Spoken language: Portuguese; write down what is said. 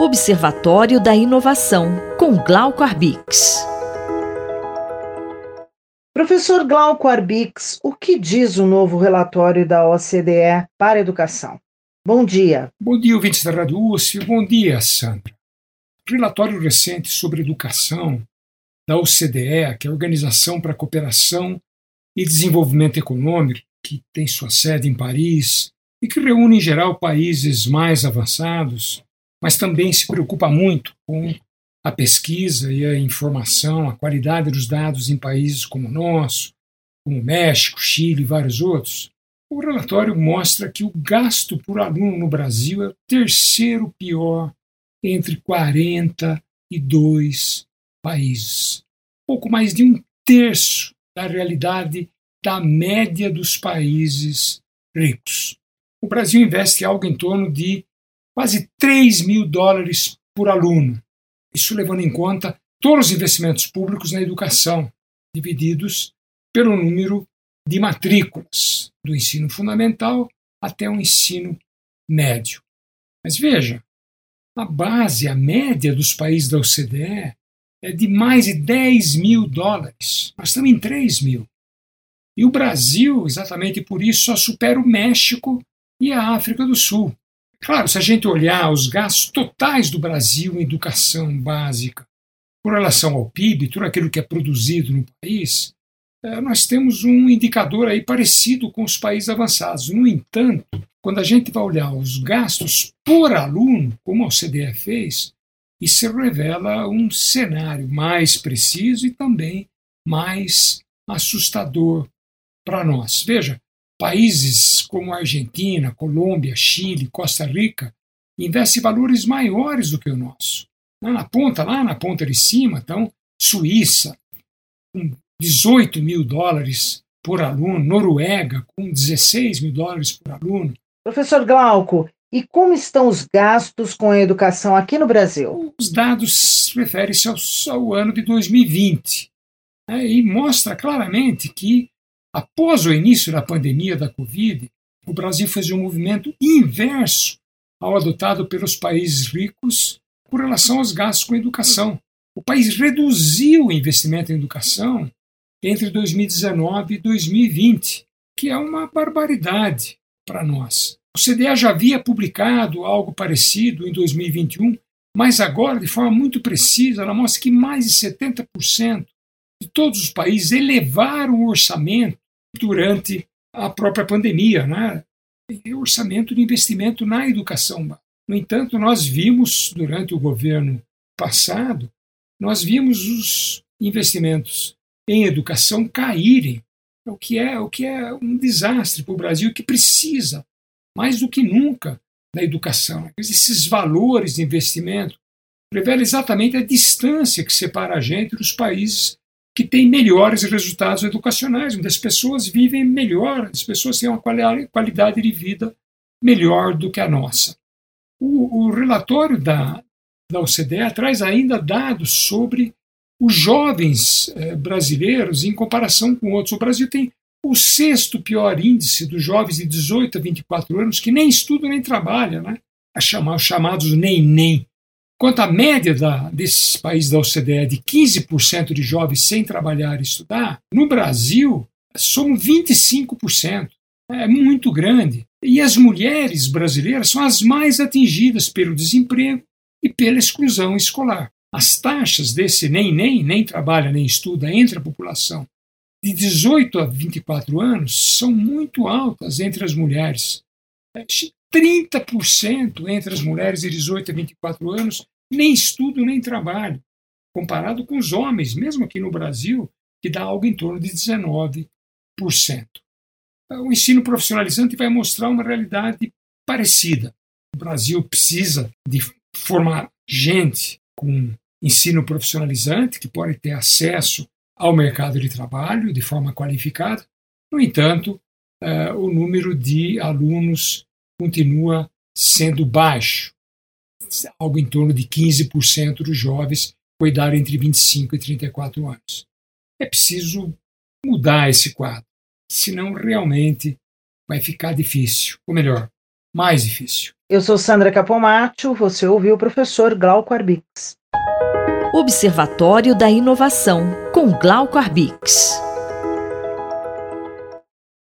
Observatório da Inovação, com Glauco Arbix. Professor Glauco Arbix, o que diz o novo relatório da OCDE para a educação? Bom dia. Bom dia, ouvintes da Rádio. Bom dia, Sandra. Relatório recente sobre educação da OCDE, que é a Organização para a Cooperação e Desenvolvimento Econômico, que tem sua sede em Paris e que reúne, em geral, países mais avançados, mas também se preocupa muito com a pesquisa e a informação, a qualidade dos dados em países como o nosso, como México, Chile e vários outros, o relatório mostra que o gasto por aluno no Brasil é o terceiro pior entre 42 países. Pouco mais de um terço da realidade da média dos países ricos. O Brasil investe algo em torno de quase 3 mil dólares por aluno. Isso levando em conta todos os investimentos públicos na educação, divididos pelo número de matrículas, do ensino fundamental até o ensino médio. Mas veja, a base, a média dos países da OCDE é de mais de 10 mil dólares. Nós estamos em 3 mil. E o Brasil, exatamente por isso, só supera o México e a África do Sul. Claro, se a gente olhar os gastos totais do Brasil em educação básica com relação ao PIB, tudo aquilo que é produzido no país, eh, nós temos um indicador aí parecido com os países avançados. No entanto, quando a gente vai olhar os gastos por aluno, como a OCDE fez, isso revela um cenário mais preciso e também mais assustador para nós. Veja, Países como Argentina, Colômbia, Chile, Costa Rica investem valores maiores do que o nosso. Lá na ponta, lá na ponta de cima, então, Suíça, com 18 mil dólares por aluno, Noruega, com 16 mil dólares por aluno. Professor Glauco, e como estão os gastos com a educação aqui no Brasil? Os dados referem-se ao, ao, ano de 2020 né, e mostra claramente que Após o início da pandemia da Covid, o Brasil fez um movimento inverso ao adotado pelos países ricos com relação aos gastos com educação. O país reduziu o investimento em educação entre 2019 e 2020, que é uma barbaridade para nós. O CDA já havia publicado algo parecido em 2021, mas agora, de forma muito precisa, ela mostra que mais de 70% de todos os países elevaram o orçamento durante a própria pandemia, né? E orçamento de investimento na educação. No entanto, nós vimos durante o governo passado, nós vimos os investimentos em educação caírem, o que é o que é um desastre para o Brasil que precisa mais do que nunca da educação. Esses valores de investimento revelam exatamente a distância que separa a gente dos países que têm melhores resultados educacionais, onde as pessoas vivem melhor, as pessoas têm uma qualidade de vida melhor do que a nossa. O, o relatório da, da OCDE traz ainda dados sobre os jovens eh, brasileiros em comparação com outros. O Brasil tem o sexto pior índice dos jovens de 18 a 24 anos que nem estudam nem trabalham, né? Os chamados nem-nem. Quanto à média da, desses países da OCDE de 15% de jovens sem trabalhar e estudar, no Brasil somos 25%. É muito grande. E as mulheres brasileiras são as mais atingidas pelo desemprego e pela exclusão escolar. As taxas desse nem nem, nem trabalha nem estuda entre a população de 18 a 24 anos são muito altas entre as mulheres. 30% entre as mulheres de 18 a 24 anos nem estudo nem trabalho, comparado com os homens, mesmo aqui no Brasil, que dá algo em torno de 19%. O ensino profissionalizante vai mostrar uma realidade parecida. O Brasil precisa de formar gente com ensino profissionalizante que pode ter acesso ao mercado de trabalho de forma qualificada. No entanto, uh, o número de alunos continua sendo baixo. Algo em torno de 15% dos jovens com idade entre 25 e 34 anos. É preciso mudar esse quadro, senão realmente vai ficar difícil. Ou melhor, mais difícil. Eu sou Sandra Capomatto, você ouviu o professor Glauco Arbix. Observatório da Inovação, com Glauco Arbix.